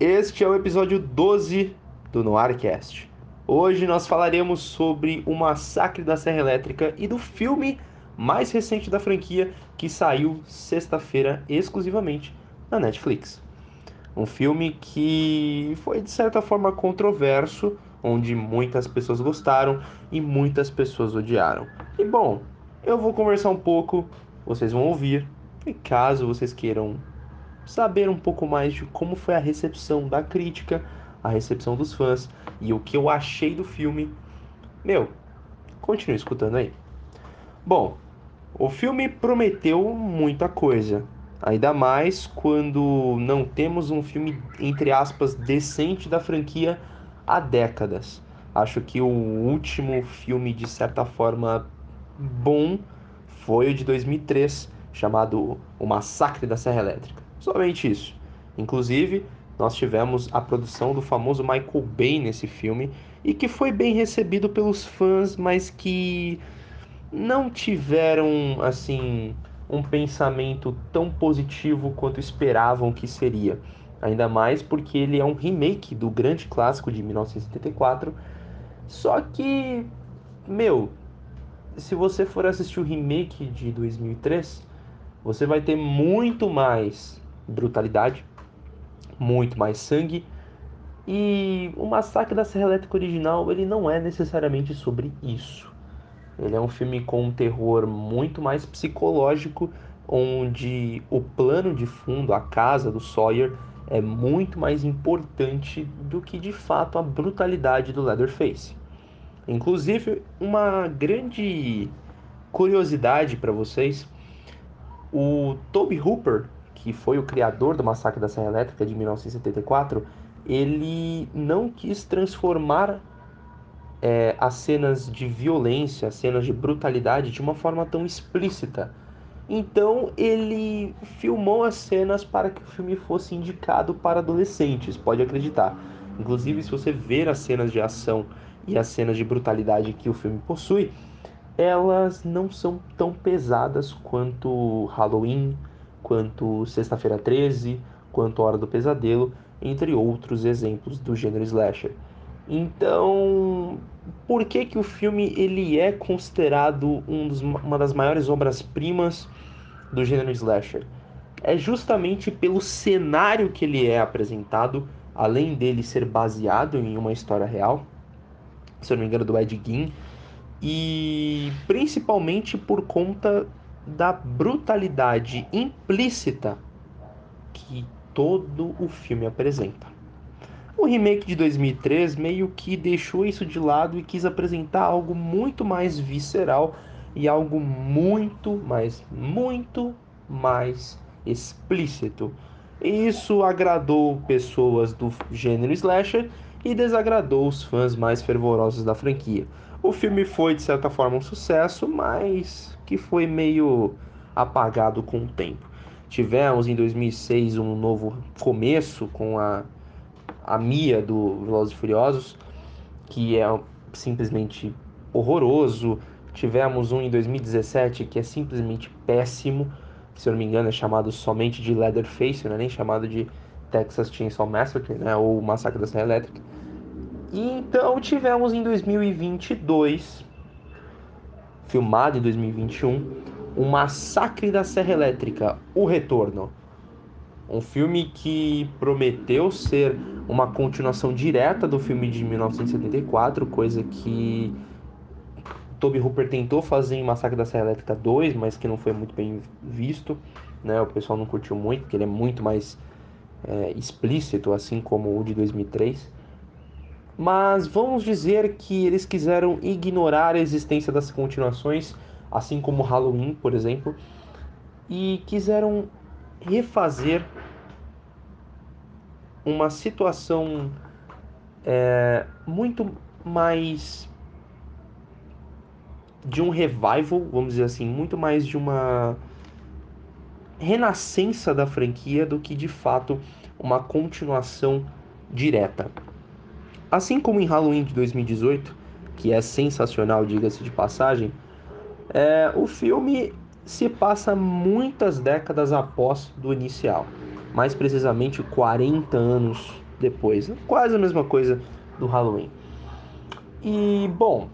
Este é o episódio 12 do Noircast. Hoje nós falaremos sobre o massacre da Serra Elétrica e do filme mais recente da franquia que saiu sexta-feira exclusivamente na Netflix. Um filme que foi de certa forma controverso, onde muitas pessoas gostaram e muitas pessoas odiaram. E bom, eu vou conversar um pouco, vocês vão ouvir, e caso vocês queiram saber um pouco mais de como foi a recepção da crítica, a recepção dos fãs e o que eu achei do filme, meu, continue escutando aí. Bom, o filme prometeu muita coisa, ainda mais quando não temos um filme, entre aspas, decente da franquia há décadas. Acho que o último filme, de certa forma, bom foi o de 2003, chamado O Massacre da Serra Elétrica. Somente isso. Inclusive, nós tivemos a produção do famoso Michael Bay nesse filme e que foi bem recebido pelos fãs, mas que não tiveram assim um pensamento tão positivo quanto esperavam que seria. Ainda mais porque ele é um remake do grande clássico de 1974. Só que, meu, se você for assistir o remake de 2003, você vai ter muito mais brutalidade, muito mais sangue. E o Massacre da Serra Elétrica original, ele não é necessariamente sobre isso. Ele é um filme com um terror muito mais psicológico, onde o plano de fundo, a casa do Sawyer, é muito mais importante do que de fato a brutalidade do Leatherface. Inclusive, uma grande curiosidade para vocês: o Toby Hooper, que foi o criador do Massacre da Serra Elétrica de 1974, ele não quis transformar é, as cenas de violência, as cenas de brutalidade de uma forma tão explícita. Então ele filmou as cenas para que o filme fosse indicado para adolescentes, pode acreditar. Inclusive, se você ver as cenas de ação e as cenas de brutalidade que o filme possui, elas não são tão pesadas quanto Halloween, quanto Sexta-feira 13, quanto Hora do Pesadelo, entre outros exemplos do gênero slasher. Então, por que que o filme ele é considerado um dos, uma das maiores obras-primas do gênero slasher? É justamente pelo cenário que ele é apresentado, além dele ser baseado em uma história real, se eu não me engano, do Ed Gein, e principalmente por conta da brutalidade implícita que todo o filme apresenta. O remake de 2003 meio que deixou isso de lado e quis apresentar algo muito mais visceral e algo muito, mais, muito mais explícito. Isso agradou pessoas do gênero slasher e desagradou os fãs mais fervorosos da franquia. O filme foi de certa forma um sucesso, mas que foi meio apagado com o tempo. Tivemos em 2006 um novo começo com a, a Mia do Velozes e Furiosos, que é simplesmente horroroso. Tivemos um em 2017 que é simplesmente péssimo, se eu não me engano é chamado somente de Leatherface, não é nem chamado de Texas Chainsaw Massacre, né, ou Massacre da Serra Elétrica. E então tivemos em 2022, filmado em 2021, o Massacre da Serra Elétrica, O Retorno. Um filme que prometeu ser uma continuação direta do filme de 1974, coisa que Toby Hooper tentou fazer em Massacre da Serra Elétrica 2, mas que não foi muito bem visto. Né? O pessoal não curtiu muito, porque ele é muito mais é, explícito, assim como o de 2003. Mas vamos dizer que eles quiseram ignorar a existência das continuações, assim como Halloween, por exemplo, e quiseram refazer uma situação é, muito mais de um revival, vamos dizer assim, muito mais de uma renascença da franquia do que de fato uma continuação direta. Assim como em Halloween de 2018, que é sensacional, diga-se de passagem, é, o filme se passa muitas décadas após do inicial, mais precisamente 40 anos depois. Quase a mesma coisa do Halloween. E, bom,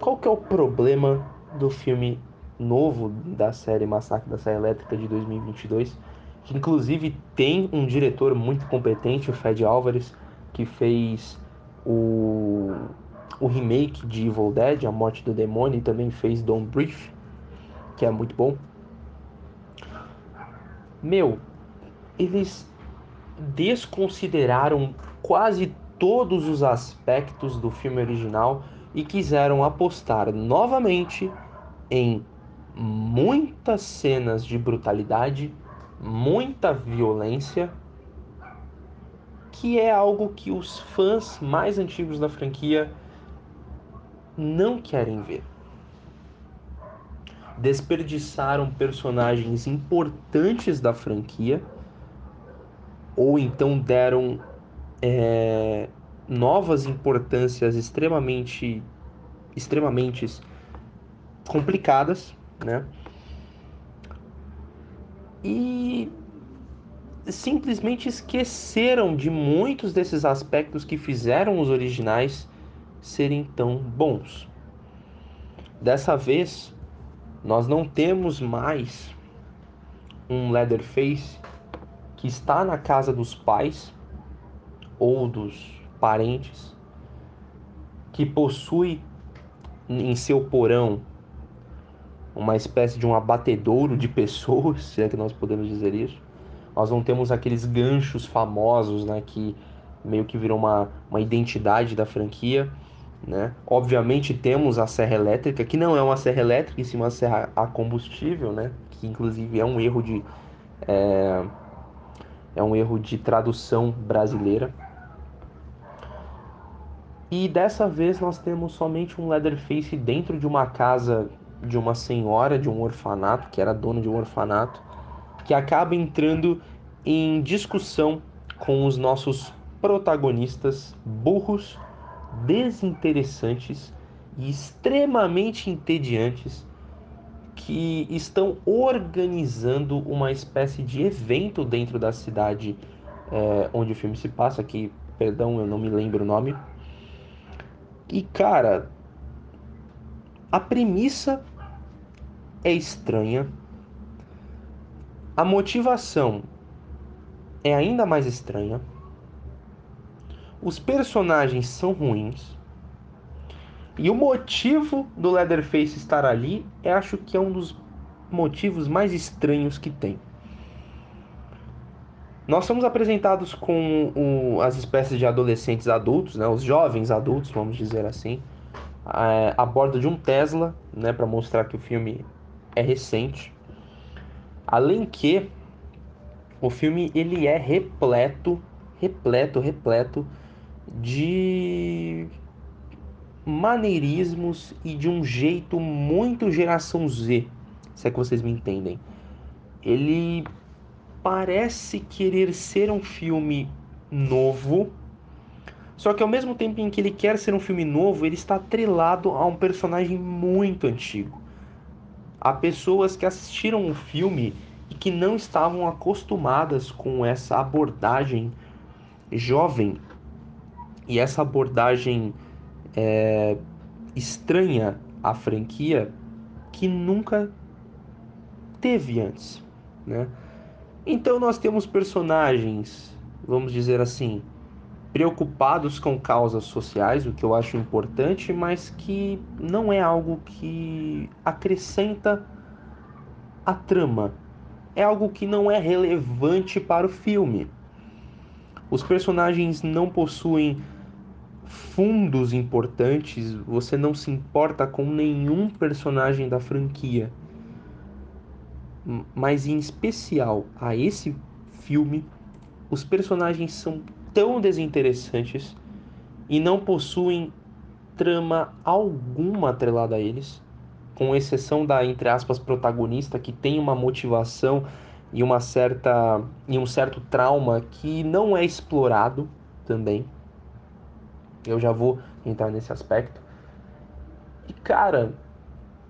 qual que é o problema do filme novo da série Massacre da Serra Elétrica de 2022? Que inclusive tem um diretor muito competente, o Fred Álvares, que fez o, o remake de Evil Dead, A Morte do Demônio, e também fez Don't Breathe, que é muito bom. Meu, eles desconsideraram quase todos os aspectos do filme original e quiseram apostar novamente em muitas cenas de brutalidade, muita violência, que é algo que os fãs mais antigos da franquia não querem ver. Desperdiçaram personagens importantes da franquia, ou então deram é, novas importâncias extremamente, extremamente complicadas, né? E simplesmente esqueceram de muitos desses aspectos que fizeram os originais serem tão bons. Dessa vez, nós não temos mais um Leatherface que está na casa dos pais ou dos parentes, que possui em seu porão uma espécie de um abatedouro de pessoas, se é que nós podemos dizer isso. Nós não temos aqueles ganchos famosos, né, que meio que viram uma, uma identidade da franquia, né? Obviamente temos a serra elétrica, que não é uma serra elétrica, e sim uma serra a combustível, né? Que inclusive é um erro de é, é um erro de tradução brasileira. E dessa vez nós temos somente um Leatherface dentro de uma casa de uma senhora de um orfanato, que era dona de um orfanato, que acaba entrando em discussão com os nossos protagonistas burros, desinteressantes e extremamente entediantes que estão organizando uma espécie de evento dentro da cidade é, onde o filme se passa, que, perdão, eu não me lembro o nome, e cara, a premissa é estranha, a motivação é ainda mais estranha, os personagens são ruins. E o motivo do Leatherface estar ali, eu acho que é um dos motivos mais estranhos que tem. Nós somos apresentados com o, as espécies de adolescentes adultos, né, os jovens adultos, vamos dizer assim, a, a bordo de um Tesla, né, para mostrar que o filme é recente. Além que o filme ele é repleto, repleto, repleto de maneirismos e de um jeito muito geração Z, se é que vocês me entendem. Ele parece querer ser um filme novo, só que ao mesmo tempo em que ele quer ser um filme novo, ele está atrelado a um personagem muito antigo. Há pessoas que assistiram o filme e que não estavam acostumadas com essa abordagem jovem e essa abordagem é, estranha à franquia que nunca teve antes, né? Então nós temos personagens, vamos dizer assim, preocupados com causas sociais, o que eu acho importante, mas que não é algo que acrescenta a trama. É algo que não é relevante para o filme. Os personagens não possuem fundos importantes, você não se importa com nenhum personagem da franquia mas em especial a esse filme, os personagens são tão desinteressantes e não possuem trama alguma atrelada a eles, com exceção da entre aspas protagonista que tem uma motivação e uma certa e um certo trauma que não é explorado também. Eu já vou entrar nesse aspecto. E cara,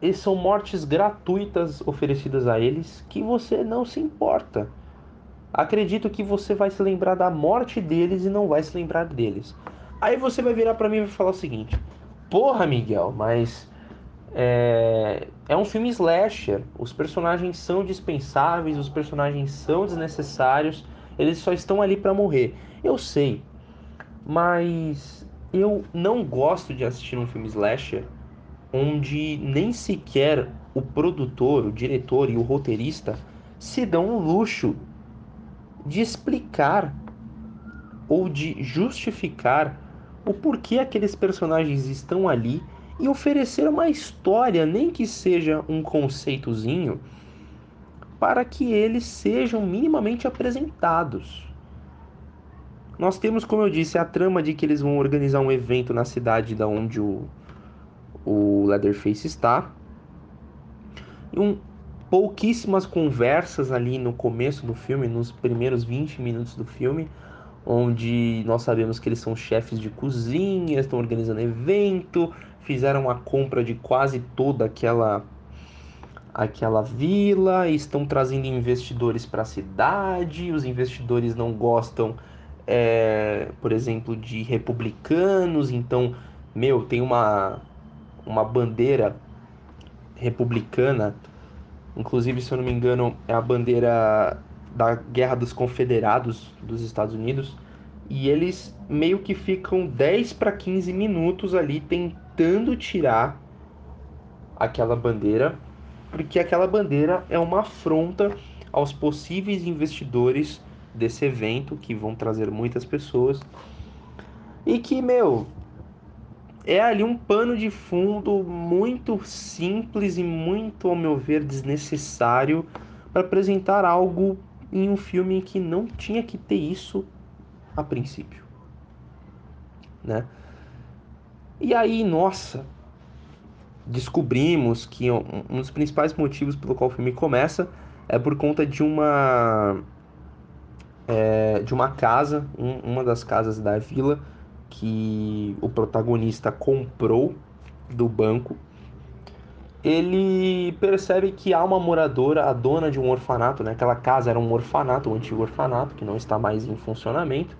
e são mortes gratuitas oferecidas a eles que você não se importa. Acredito que você vai se lembrar da morte deles e não vai se lembrar deles. Aí você vai virar para mim e vai falar o seguinte: Porra, Miguel, mas é, é um filme slasher. Os personagens são dispensáveis, os personagens são desnecessários, eles só estão ali para morrer. Eu sei, mas eu não gosto de assistir um filme slasher onde nem sequer o produtor, o diretor e o roteirista se dão o luxo de explicar ou de justificar o porquê aqueles personagens estão ali e oferecer uma história, nem que seja um conceitozinho, para que eles sejam minimamente apresentados. Nós temos, como eu disse, a trama de que eles vão organizar um evento na cidade da onde o, o Leatherface está. Um, pouquíssimas conversas ali no começo do filme, nos primeiros 20 minutos do filme, onde nós sabemos que eles são chefes de cozinha, estão organizando evento, fizeram a compra de quase toda aquela aquela vila, estão trazendo investidores para a cidade, os investidores não gostam, é, por exemplo, de republicanos, então, meu, tem uma, uma bandeira republicana, inclusive, se eu não me engano, é a bandeira da Guerra dos Confederados dos Estados Unidos, e eles meio que ficam 10 para 15 minutos ali tentando tirar aquela bandeira, porque aquela bandeira é uma afronta aos possíveis investidores desse evento que vão trazer muitas pessoas. E que, meu, é ali um pano de fundo muito simples e muito, ao meu ver, desnecessário para apresentar algo em um filme que não tinha que ter isso a princípio, né? E aí, nossa, descobrimos que um, dos principais motivos pelo qual o filme começa é por conta de uma é, de uma casa, um, uma das casas da vila que o protagonista comprou do banco ele percebe que há uma moradora, a dona de um orfanato, né? Aquela casa era um orfanato, um antigo orfanato que não está mais em funcionamento.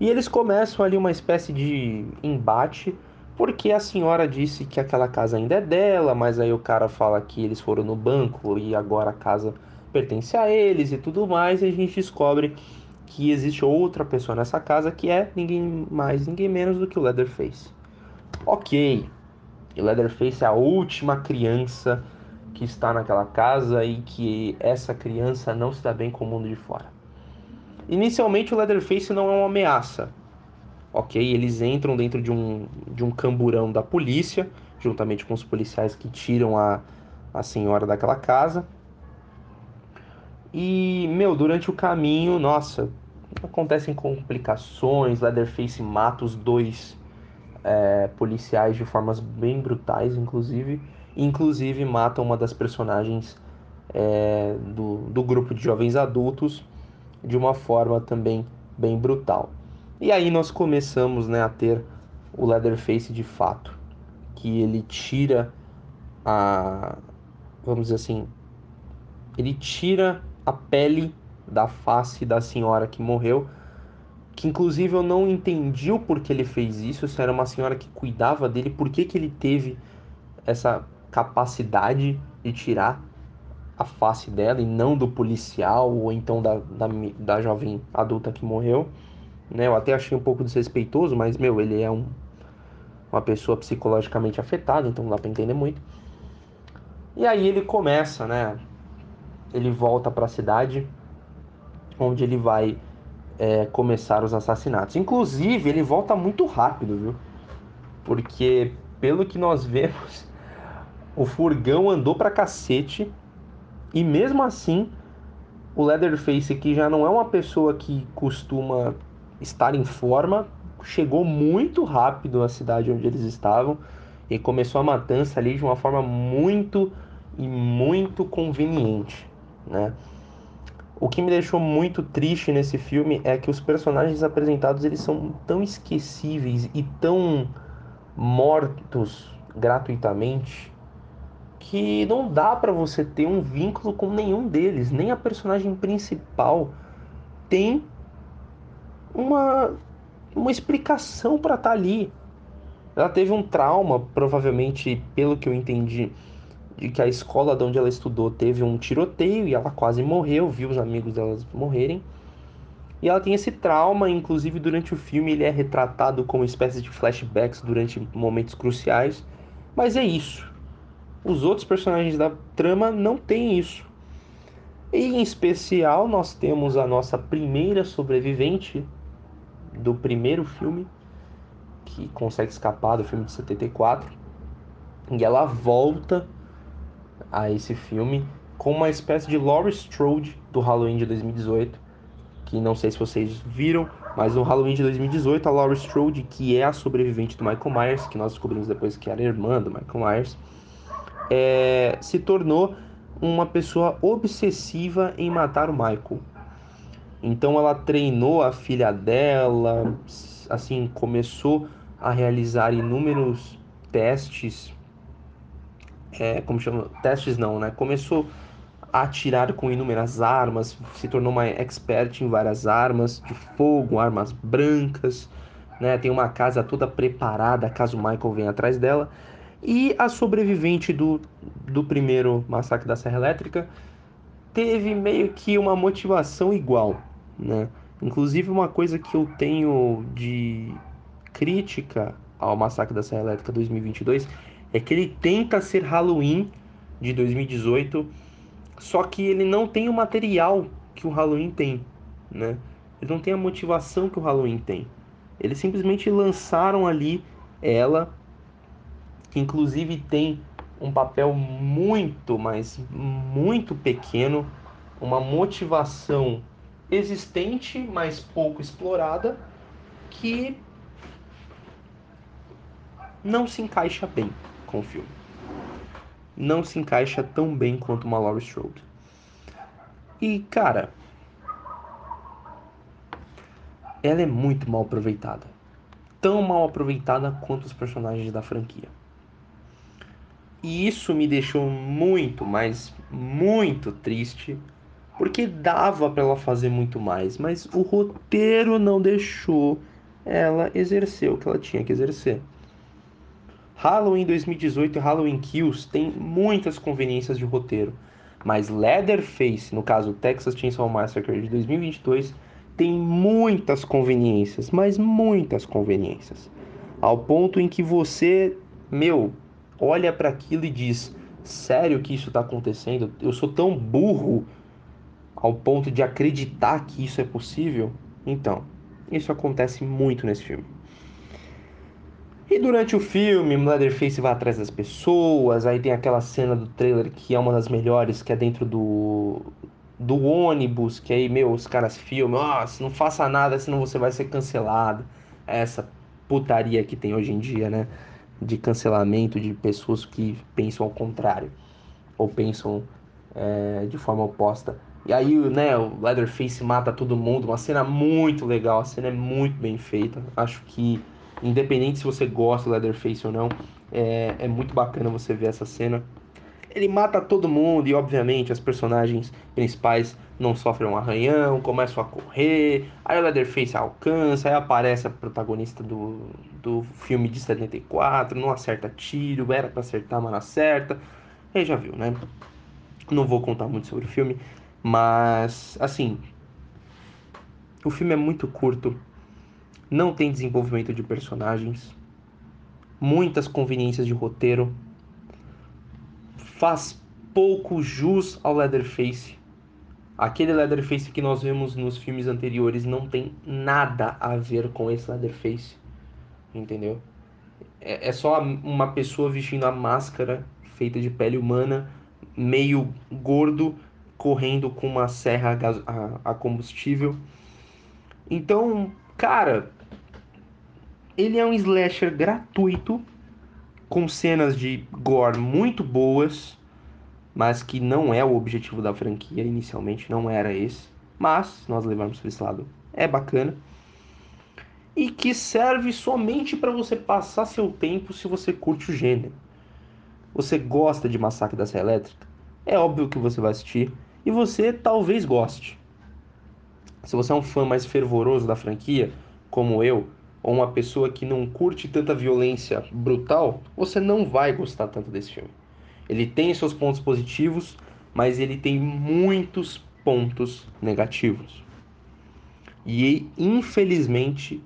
E eles começam ali uma espécie de embate, porque a senhora disse que aquela casa ainda é dela, mas aí o cara fala que eles foram no banco e agora a casa pertence a eles e tudo mais, e a gente descobre que existe outra pessoa nessa casa que é ninguém mais, ninguém menos do que o Leatherface. Ok, e Leatherface é a última criança que está naquela casa e que essa criança não se dá bem com o mundo de fora. Inicialmente o Leatherface não é uma ameaça. Ok, eles entram dentro de um, de um camburão da polícia, juntamente com os policiais que tiram a, a senhora daquela casa. E, meu, durante o caminho, nossa, acontecem complicações. Leatherface mata os dois é, policiais de formas bem brutais, inclusive. Inclusive mata uma das personagens é, do, do grupo de jovens adultos de uma forma também bem brutal. E aí nós começamos né, a ter o Leatherface de fato, que ele tira a. Vamos dizer assim. Ele tira a pele da face da senhora que morreu que inclusive eu não entendi o porquê ele fez isso, se era uma senhora que cuidava dele, por que, que ele teve essa capacidade de tirar a face dela e não do policial ou então da, da, da jovem adulta que morreu. Né? Eu até achei um pouco desrespeitoso, mas meu, ele é um, uma pessoa psicologicamente afetada, então não dá pra entender muito. E aí ele começa, né? Ele volta para a cidade, onde ele vai é, começar os assassinatos. Inclusive, ele volta muito rápido, viu? Porque, pelo que nós vemos, o furgão andou pra cacete e mesmo assim, o Leatherface, que já não é uma pessoa que costuma estar em forma, chegou muito rápido à cidade onde eles estavam e começou a matança ali de uma forma muito e muito conveniente, né? O que me deixou muito triste nesse filme é que os personagens apresentados eles são tão esquecíveis e tão mortos gratuitamente que não dá para você ter um vínculo com nenhum deles, nem a personagem principal tem uma, uma explicação para estar tá ali. Ela teve um trauma, provavelmente, pelo que eu entendi, de que a escola de onde ela estudou teve um tiroteio e ela quase morreu, viu os amigos delas morrerem. E ela tem esse trauma, inclusive durante o filme ele é retratado como espécie de flashbacks durante momentos cruciais. Mas é isso. Os outros personagens da trama não têm isso. E em especial nós temos a nossa primeira sobrevivente do primeiro filme, que consegue escapar do filme de 74. E ela volta a esse filme com uma espécie de Laurie Strode do Halloween de 2018, que não sei se vocês viram, mas no Halloween de 2018 a Laurie Strode, que é a sobrevivente do Michael Myers, que nós descobrimos depois que era irmã do Michael Myers, é, se tornou uma pessoa obsessiva em matar o Michael. Então ela treinou a filha dela, assim, começou a realizar inúmeros testes é, como chama, testes não, né? Começou a atirar com inúmeras armas, se tornou uma expert em várias armas de fogo, armas brancas, né? Tem uma casa toda preparada caso Michael venha atrás dela. E a sobrevivente do, do primeiro massacre da Serra Elétrica teve meio que uma motivação igual, né? Inclusive uma coisa que eu tenho de crítica ao massacre da Serra Elétrica 2022 é que ele tenta ser Halloween de 2018, só que ele não tem o material que o Halloween tem, né? Ele não tem a motivação que o Halloween tem. Eles simplesmente lançaram ali ela, que inclusive tem um papel muito, mas muito pequeno, uma motivação existente, mas pouco explorada, que não se encaixa bem com o filme. Não se encaixa tão bem quanto uma Laurie Strode. E, cara, ela é muito mal aproveitada. Tão mal aproveitada quanto os personagens da franquia. E isso me deixou muito, mas muito triste, porque dava para ela fazer muito mais, mas o roteiro não deixou ela exercer o que ela tinha que exercer. Halloween 2018 e Halloween Kills tem muitas conveniências de roteiro, mas Leatherface, no caso Texas Chainsaw Massacre de 2022, tem muitas conveniências, mas muitas conveniências. Ao ponto em que você, meu, olha para aquilo e diz: sério que isso está acontecendo? Eu sou tão burro ao ponto de acreditar que isso é possível? Então, isso acontece muito nesse filme. E durante o filme, Leatherface vai atrás das pessoas, aí tem aquela cena do trailer que é uma das melhores, que é dentro do, do ônibus, que aí, meu, os caras filmam, nossa, não faça nada, senão você vai ser cancelado. Essa putaria que tem hoje em dia, né? De cancelamento de pessoas que pensam ao contrário, ou pensam é, de forma oposta. E aí, né, o Leatherface mata todo mundo, uma cena muito legal, a cena é muito bem feita. Acho que Independente se você gosta do Leatherface ou não, é, é muito bacana você ver essa cena. Ele mata todo mundo e, obviamente, as personagens principais não sofrem um arranhão, começam a correr. Aí o Leatherface alcança, aí aparece a protagonista do, do filme de 74, não acerta tiro, era para acertar, mas não acerta. Aí já viu, né? Não vou contar muito sobre o filme, mas, assim, o filme é muito curto, não tem desenvolvimento de personagens, muitas conveniências de roteiro, faz pouco jus ao Leatherface. Aquele Leatherface que nós vemos nos filmes anteriores não tem nada a ver com esse Leatherface, entendeu? É, é só uma pessoa vestindo a máscara feita de pele humana, meio gordo, correndo com uma serra a, a combustível. Então, cara, ele é um slasher gratuito, com cenas de gore muito boas, mas que não é o objetivo da franquia inicialmente, não era esse. Mas, nós levamos para esse lado, é bacana. E que serve somente para você passar seu tempo se você curte o gênero. Você gosta de Massacre da Serra Elétrica? É óbvio que você vai assistir. E você talvez goste. Se você é um fã mais fervoroso da franquia, como eu, ou uma pessoa que não curte tanta violência brutal, você não vai gostar tanto desse filme. Ele tem seus pontos positivos, mas ele tem muitos pontos negativos. E infelizmente,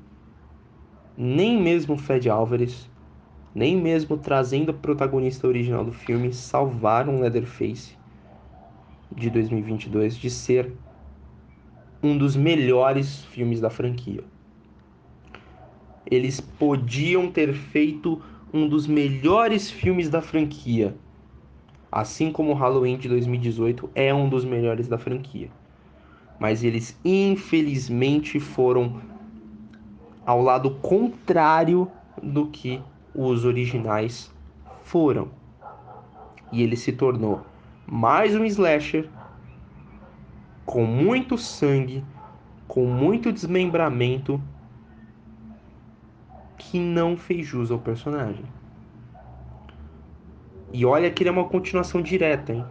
nem mesmo Fred Álvares, nem mesmo trazendo a protagonista original do filme, salvaram Leatherface de 2022 de ser um dos melhores filmes da franquia. Eles podiam ter feito um dos melhores filmes da franquia. Assim como Halloween de 2018 é um dos melhores da franquia. Mas eles infelizmente foram ao lado contrário do que os originais foram. E ele se tornou mais um slasher com muito sangue, com muito desmembramento, que não fez jus ao personagem. E olha que ele é uma continuação direta, hein?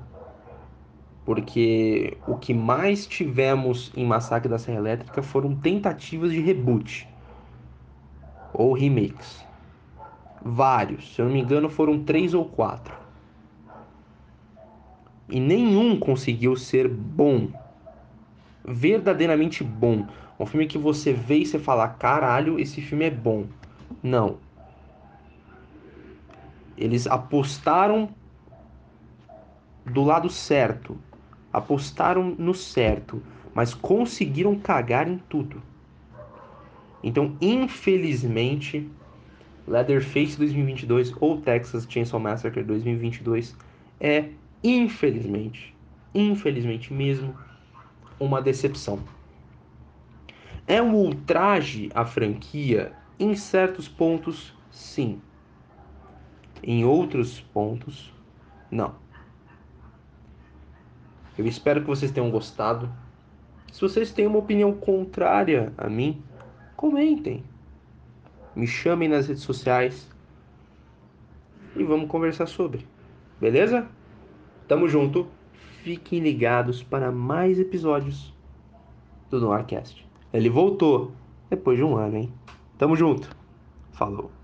Porque o que mais tivemos em Massacre da Serra Elétrica foram tentativas de reboot ou remakes. Vários, se eu não me engano, foram três ou quatro. E nenhum conseguiu ser bom verdadeiramente bom. Um filme que você vê e você fala, caralho, esse filme é bom. Não. Eles apostaram do lado certo. Apostaram no certo. Mas conseguiram cagar em tudo. Então, infelizmente, Leatherface 2022 ou Texas Chainsaw Massacre 2022 é, infelizmente, infelizmente mesmo, uma decepção. É um ultraje à franquia em certos pontos, sim. Em outros pontos, não. Eu espero que vocês tenham gostado. Se vocês têm uma opinião contrária a mim, comentem. Me chamem nas redes sociais e vamos conversar sobre. Beleza? Tamo junto. Fiquem ligados para mais episódios do Noircast. Ele voltou depois de um ano, hein? Tamo junto. Falou.